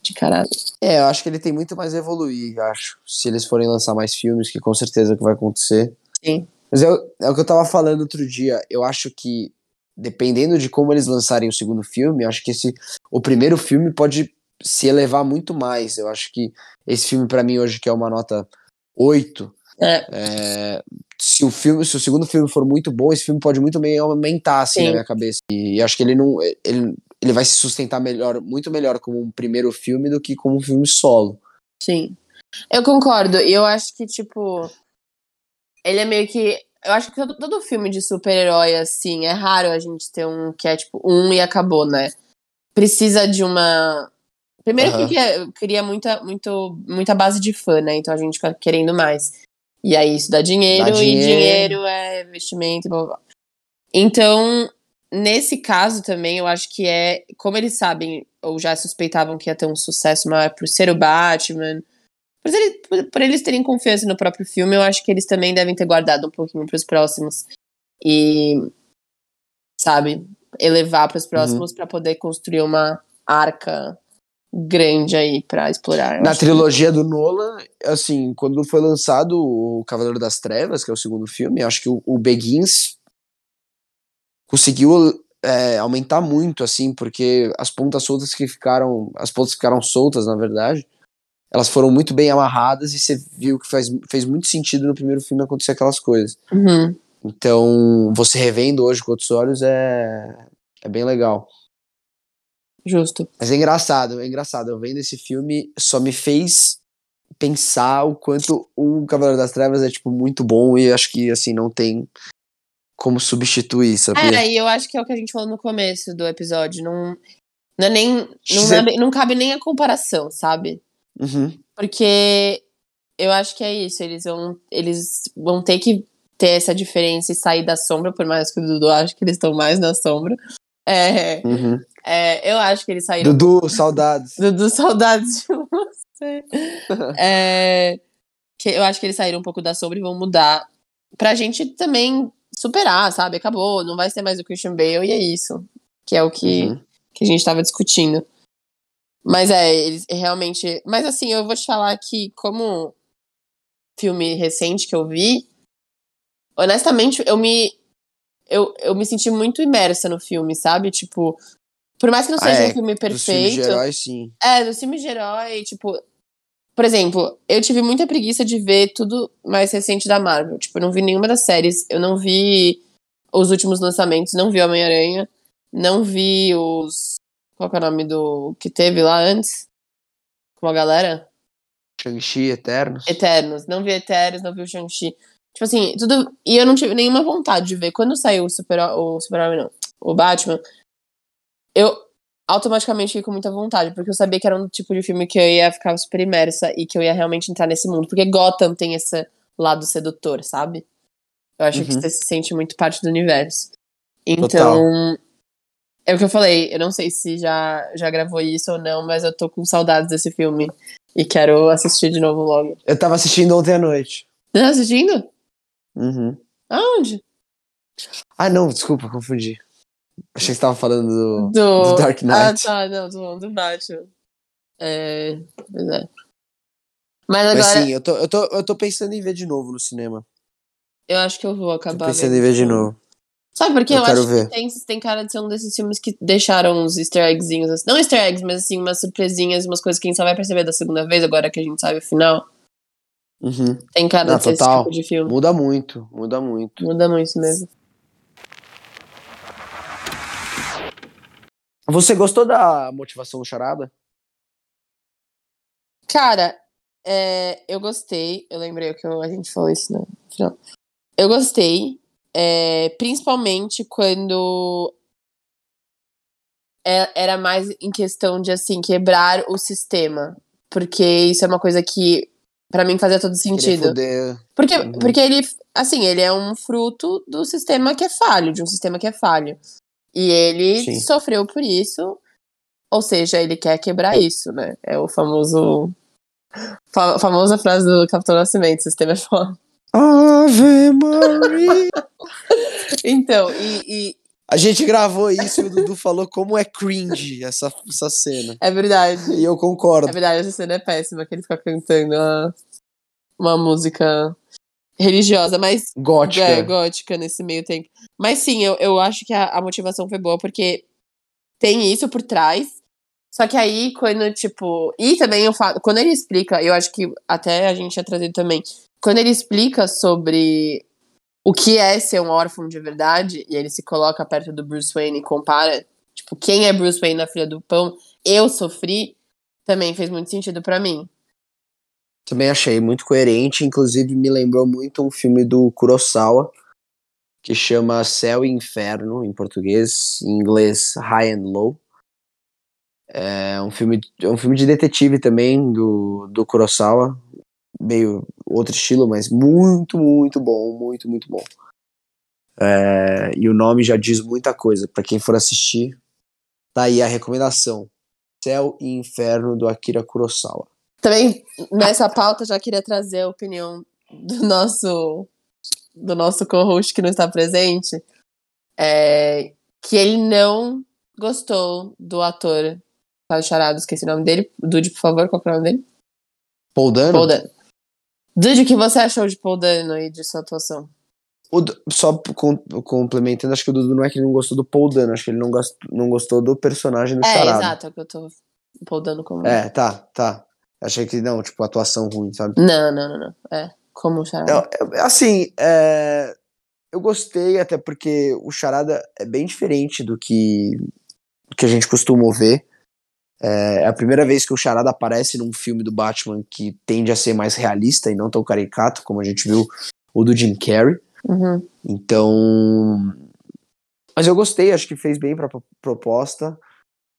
de caráter. É, eu acho que ele tem muito mais a evoluir, eu acho. Se eles forem lançar mais filmes, que com certeza que vai acontecer. Sim. Mas o- é o que eu tava falando outro dia. Eu acho que, dependendo de como eles lançarem o segundo filme, eu acho que esse, o primeiro filme pode se elevar muito mais. Eu acho que esse filme, pra mim, hoje, que é uma nota 8, É. é, se o filme, se o segundo filme for muito bom, esse filme pode muito bem aumentar, assim, Sim. na minha cabeça. E eu acho que ele não. Ele, ele vai se sustentar melhor, muito melhor como um primeiro filme do que como um filme solo. Sim. Eu concordo. E eu acho que, tipo. Ele é meio que. Eu acho que todo, todo filme de super-herói, assim, é raro a gente ter um que é, tipo, um e acabou, né? Precisa de uma. Primeiro Aham. que cria, cria muita, muito, muita base de fã, né? Então a gente fica querendo mais. E aí isso dá dinheiro, Dá e dinheiro. dinheiro é investimento, e blá blá blá. Então, nesse caso também, eu acho que é. Como eles sabem, ou já suspeitavam que ia ter um sucesso maior por ser o Batman. Por, ele- por- eles terem confiança no próprio filme, eu acho que eles também devem ter guardado um pouquinho pros próximos. E. Sabe? Elevar pros próximos pra poder construir uma arca grande aí pra explorar. Na que- trilogia do Nolan, assim, quando foi lançado o Cavaleiro das Trevas, que é o segundo filme, acho que o, o Begins conseguiu é, aumentar muito, assim, porque as pontas soltas que ficaram, as pontas que ficaram soltas, na verdade, elas foram muito bem amarradas e você viu que faz, fez muito sentido no primeiro filme acontecer aquelas coisas. Uhum. Então, você revendo hoje com outros olhos é, é bem legal. Justo. Mas é engraçado, é engraçado. Eu vendo esse filme, só me fez pensar o quanto o Cavaleiro das Trevas é, tipo, muito bom e acho que, assim, não tem como substituir, sabia? É, e eu acho que é o que a gente falou no começo do episódio. Não, não é nem. Não, cabe, não cabe nem a comparação, sabe? Uhum. Porque eu acho que é isso. Eles vão, eles vão ter que ter essa diferença e sair da sombra, por mais que o Dudu ache que eles estão mais na sombra. É, Uhum. é, eu acho que eles saíram. Dudu, saudades. Dudu, saudades de você. <laughs> É, que eu acho que eles saíram um pouco da sombra e vão mudar. Pra gente também superar, sabe? Acabou, não vai ser mais o Christian Bale e é isso. Que é o que, Uhum. que a gente tava discutindo. Mas é, eles realmente. Mas assim, eu vou te falar que, como filme recente que eu vi, honestamente, eu me. Eu, eu me senti muito imersa no filme, sabe? Tipo, por mais que não Ah, seja é, um filme Dos filmes de perfeito. herói, sim. É, dos filmes de herói, tipo. Por exemplo, eu tive muita preguiça de ver tudo mais recente da Marvel. Tipo, eu não vi nenhuma das séries. Eu não vi os últimos lançamentos, não vi Homem-Aranha. Não vi os. Qual que é o nome do. que teve lá antes? Com a galera? Shang-Chi, Eternos. Eternos. Não vi Eternos, não vi o Shang-Chi. Tipo assim, tudo. E eu não tive nenhuma vontade de ver. Quando saiu o Super o Super-Homem, não. O Batman, eu automaticamente fiquei com muita vontade, porque eu sabia que era um tipo de filme que eu ia ficar super imersa e que eu ia realmente entrar nesse mundo. Porque Gotham tem esse lado sedutor, sabe? Eu acho que Uhum. você se sente muito parte do universo. Então. Total. É o que eu falei, eu não sei se já, já gravou isso ou não, mas eu tô com saudades desse filme. E quero assistir de novo logo. Eu tava assistindo ontem à noite. Você tá assistindo? Uhum. Aonde? Ah, não, desculpa, confundi. Achei que você tava falando do, Do, do Dark Knight. Ah, tá, não, tô falando do Batman. É. Pois é. Mas agora, Mas sim, eu tô, eu, tô, eu tô pensando em ver de novo no cinema. eu acho que eu vou Tô acabar. pensando vendo em ver de novo. Sabe por quê? Eu Eu, acho ver. que tem, tem cara de ser um desses filmes que deixaram uns easter eggzinhos. assim. Não easter eggs, mas assim, umas surpresinhas, umas coisas que a gente só vai perceber da segunda vez, agora que a gente sabe o final. Uhum. Tem cara Não, de ser esse tipo de filme. Muda muito, muda muito. Muda muito mesmo. Você gostou da motivação do Charada? Cara, é, eu gostei. Eu lembrei que eu- a gente falou isso no final. Eu gostei. É, principalmente quando é- era mais em questão de assim quebrar o sistema. Porque isso é uma coisa que pra mim fazia todo sentido. Porque, Uhum. porque ele, assim, ele é um fruto do sistema que é falho, de um sistema que é falho. E ele Sim. sofreu por isso, ou seja, ele quer quebrar isso, né? É o famoso. Fa famosa frase do Capitão Nascimento: sistema é foda. Ave Maria. <laughs> Então, e, e A gente gravou isso e o Dudu falou como é cringe essa, essa cena. é verdade. E eu concordo. É verdade, essa cena é péssima, que ele fica cantando uma, uma música religiosa, mas Gótica. É, gótica nesse meio tempo. Mas sim, eu, eu acho que a, a motivação foi boa, porque tem isso por trás. Só que aí, quando, tipo. E também eu falo. Quando ele explica, eu acho que até a gente tinha trazido também. Quando ele explica sobre o que é ser um órfão de verdade, e ele se coloca perto do Bruce Wayne e compara, tipo, quem é Bruce Wayne na Filha do Pão, eu sofri, também fez muito sentido pra mim. Também achei muito coerente, inclusive me lembrou muito um filme do Kurosawa, que chama Céu e Inferno, em português, em inglês High and Low. É um filme, é um filme de detetive também, do, do Kurosawa, meio outro estilo, mas muito, muito bom, muito, muito bom. É, e o nome já diz muita coisa, para quem for assistir, tá aí a recomendação. Céu e Inferno, do Akira Kurosawa. Também nessa pauta já queria trazer a opinião do nosso do nosso co-host que não está presente, é, que ele não gostou do ator faz charado, esqueci o nome dele. Dude, por favor, qual é o nome dele? Paul Dano? Paul Dano. Dude, o que você achou de Paul Dano e de sua atuação? O só com- complementando, acho que o Dudu não é que ele não gostou do Paul Dano, acho que ele não, gostou, não gostou do personagem do é, Charada. exato, é o que eu tô Paul Dano como... É, tá, tá. Achei que não, tipo, atuação ruim, sabe? Não, não, não, não. É, como charada. Eu- eu- assim, é, eu gostei, até porque o Charada é bem diferente do que, do que a gente costuma ver. É, é a primeira vez que o Charada aparece num filme do Batman que tende a ser mais realista e não tão caricato, como a gente viu o do Jim Carrey. Uhum. Então. Mas eu gostei, acho que fez bem pra pro- proposta.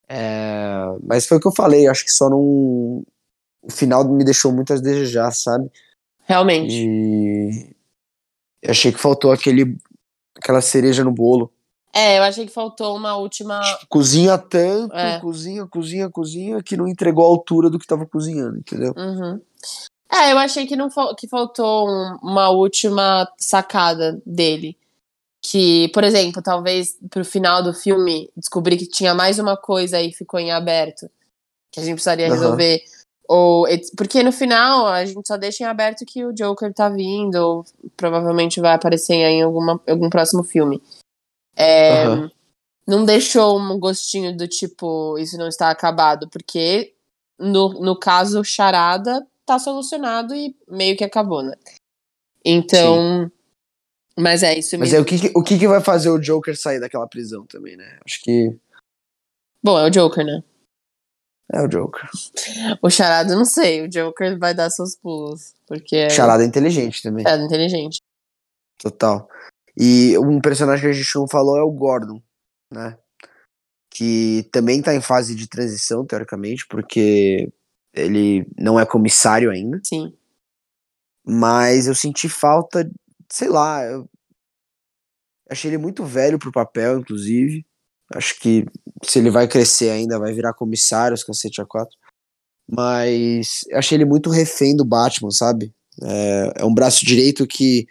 É, Mas foi o que eu falei, acho que só não. O final me deixou muito a desejar, sabe? Realmente. E. Eu achei que faltou aquele. aquela cereja no bolo. É, eu achei que faltou uma última... Cozinha tanto, É. cozinha, cozinha, cozinha, que não entregou a altura do que tava cozinhando, entendeu? Uhum. É, eu achei que, não que faltou um- uma última sacada dele. Que, por exemplo, talvez pro final do filme descobrir que tinha mais uma coisa e ficou em aberto. Que a gente precisaria Aham. resolver. Ou, porque no final a gente só deixa em aberto que o Joker tá vindo, ou provavelmente vai aparecer em alguma, algum próximo filme. É, Aham. Não deixou um gostinho do tipo, isso não está acabado, porque no, no caso, charada tá solucionado e meio que acabou, né? Então. Mas é isso Mas mesmo. é o que, o que, que vai fazer o Joker sair daquela prisão também, né? Acho que Bom, é o Joker, né? é o Joker. O charada, não sei. O Joker vai dar seus pulos. Porque é, Charada é inteligente também. é inteligente. Total. E um personagem que a gente não falou é o Gordon, né? Que também tá em fase de transição, teoricamente, porque ele não é comissário ainda. Sim. Mas eu senti falta, sei lá, eu achei ele muito velho pro papel, inclusive. Acho que se ele vai crescer ainda, vai virar comissário, os cacete A4. Mas eu achei ele muito refém do Batman, sabe? É, é um braço direito que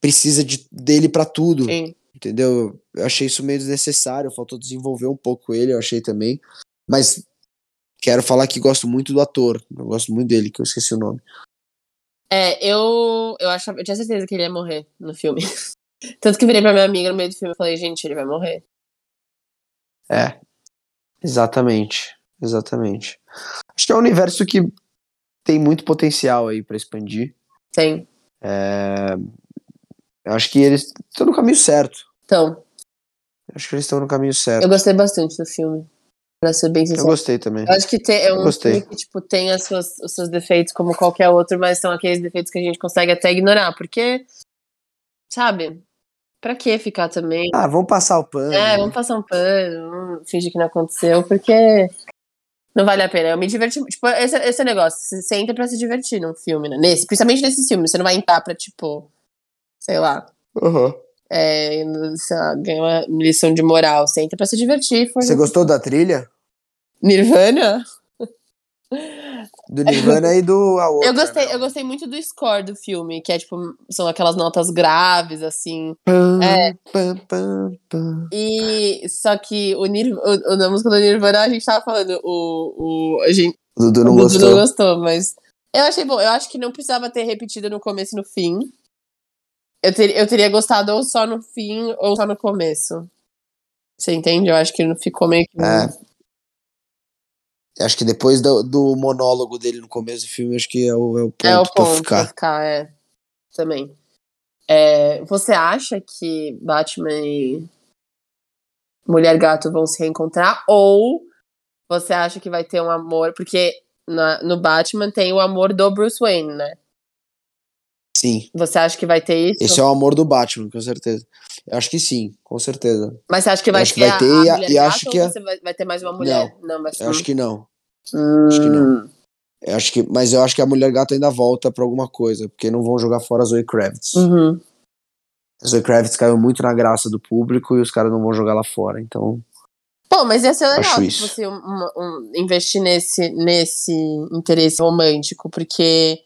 precisa de, dele pra tudo, Sim. entendeu? Eu achei isso meio desnecessário, faltou desenvolver um pouco ele, eu achei também. Mas quero falar que gosto muito do ator, eu gosto muito dele, que eu esqueci o nome. É, eu, eu, achava, eu tinha certeza que ele ia morrer no filme. <laughs> Tanto que virei pra minha amiga no meio do filme e falei, gente, ele vai morrer. É. Exatamente. Exatamente. Acho que é um universo que tem muito potencial aí pra expandir. Tem. É... Eu acho que eles estão no caminho certo. Então, Eu Acho que eles estão no caminho certo. eu gostei bastante do filme. Pra ser bem Eu sincero. gostei também. Eu acho que tem, é Eu um gostei. filme que, tipo, tem as suas, os seus defeitos como qualquer outro, mas são aqueles defeitos que a gente consegue até ignorar, porque, sabe, pra que ficar também? Ah, vamos passar o pano. É, vamos passar um pano, vamos fingir que não aconteceu, porque não vale a pena. Eu me diverti, tipo, esse, esse é o negócio, você entra pra se divertir num filme, né? Nesse, principalmente nesses filmes, você não vai entrar pra, tipo, sei lá, Uhum. é, ganhar uma lição de moral, você entra pra se divertir. Foi Você gostou da trilha? Nirvana? Do Nirvana e do a <laughs> outra, Eu gostei, né? eu gostei muito do score do filme, que é tipo, são aquelas notas graves, assim. Pam, É. pam, pam. E só que o, Nir, o, o- na música do Nirvana a gente tava falando, o, o, a gente, O Dudu não o Dudu gostou. não gostou, mas eu achei bom. Eu acho que não precisava ter repetido no começo e no fim. Eu, ter, eu teria gostado ou só no fim ou só no começo. Você entende? Eu acho que não ficou meio que. É. Acho que depois do, do monólogo dele no começo do filme, acho que é o, é o ponto É o pra ponto ficar. pra ficar, é. Também. É, você acha que Batman e Mulher Gato vão se reencontrar? Ou você acha que vai ter um amor? Porque na- no Batman tem o amor do Bruce Wayne, né? Sim. Você acha que vai ter isso? Esse é o amor do Batman, com certeza. Eu acho que sim, com certeza. Mas você acha que vai acho que ter, vai ter a, e a Mulher e acho que a- você vai, vai ter mais uma mulher? Não, vai ser Eu acho que não. Hum, acho que não. Eu acho que, mas eu acho que a Mulher Gato ainda volta pra alguma coisa, porque não vão jogar fora a Zoe Kravitz. Uhum. A Zoe Kravitz caiu muito na graça do público e os caras não vão jogar lá fora, então. Pô, mas ia ser legal Acho se você um- um- investir nesse, nesse interesse romântico, porque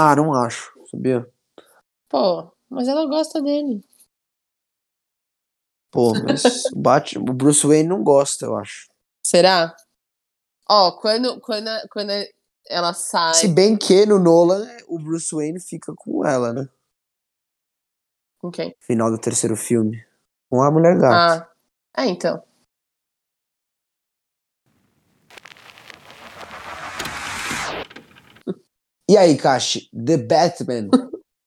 Ah, não acho, sabia? Pô, mas ela gosta dele. Pô, mas <laughs> o, Batman, o Bruce Wayne não gosta, eu acho. Será? Ó, quando, quando, quando ela sai. Se bem que no Nolan, o Bruce Wayne fica com ela, né? Com quem? Final do terceiro filme. Com a Mulher Gato. Ah. É, então. E aí, Kashi, The Batman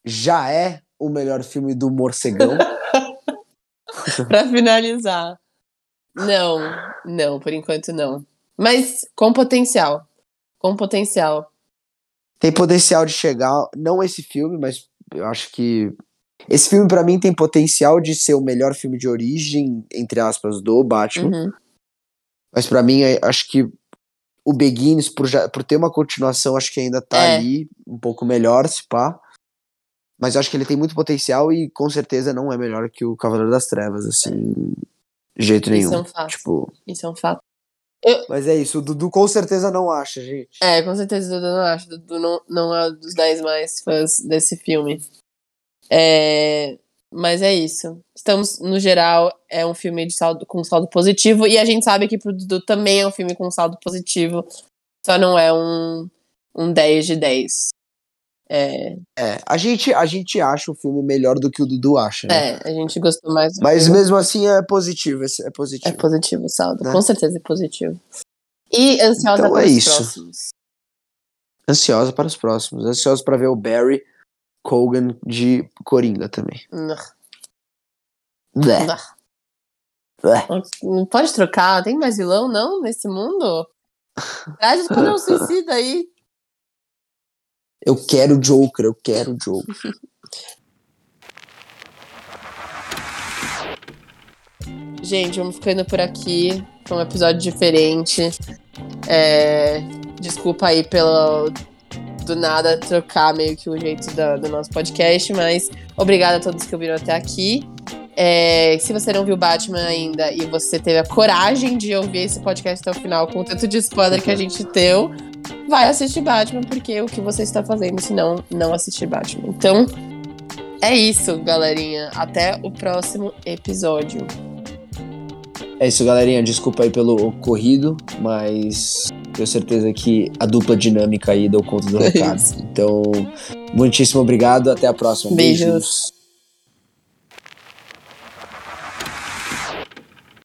já é o melhor filme do morcegão? <laughs> pra finalizar. Não, não, por enquanto não. Mas com potencial. Com potencial. tem potencial de chegar, não esse filme, mas eu acho que esse filme pra mim tem potencial de ser o melhor filme de origem, entre aspas, do Batman. Uhum. Mas pra mim, é- acho que o Begins, por, já, por ter uma continuação, acho que ainda tá É. ali, um pouco melhor, se pá. Mas eu acho que ele tem muito potencial e com certeza não é melhor que o Cavaleiro das Trevas, assim, de jeito nenhum. Isso é um fato. Tipo, Isso é um fato. mas é isso, o Dudu com certeza não acha, gente. É, com certeza o Dudu não acha. O Dudu não, não é um dos 10 mais fãs desse filme. É, mas é isso. Estamos, no geral, é um filme de saldo, com saldo positivo. E a gente sabe que pro Dudu também é um filme com saldo positivo. Só não é um, um 10 de 10. É, É, a gente, a gente acha o filme melhor do que o Dudu acha, né? é, a gente gostou mais do Mas filme. mesmo assim é positivo, é É positivo. positivo o saldo. Né? Com certeza é positivo. E ansiosa Então para é os isso. próximos. Ansiosa para os próximos. Ansiosa para ver o Barry Cogan de Coringa também. Não, Blé, não. blé. Não pode trocar? Tem mais vilão, não, nesse mundo? Traz o Esquadrão Suicida aí. Eu quero o Joker, eu quero o Joker. <laughs> Gente, vamos ficando por aqui. Foi um episódio diferente. É, Desculpa aí pelo do nada trocar meio que o jeito da- do nosso podcast, mas obrigada a todos que ouviram até aqui. É, se você não viu Batman ainda e você teve a coragem de ouvir esse podcast até o final, com o tanto de spoiler que a <laughs> gente deu, vai assistir Batman, porque o que você está fazendo se não, não assistir Batman. Então, é isso, galerinha. Até o próximo episódio. É isso, galerinha. Desculpa aí pelo ocorrido, mas tenho certeza que a dupla dinâmica aí deu conta do <laughs> É recado. isso. Então, muitíssimo obrigado. Até a próxima. Beijos. Beijos.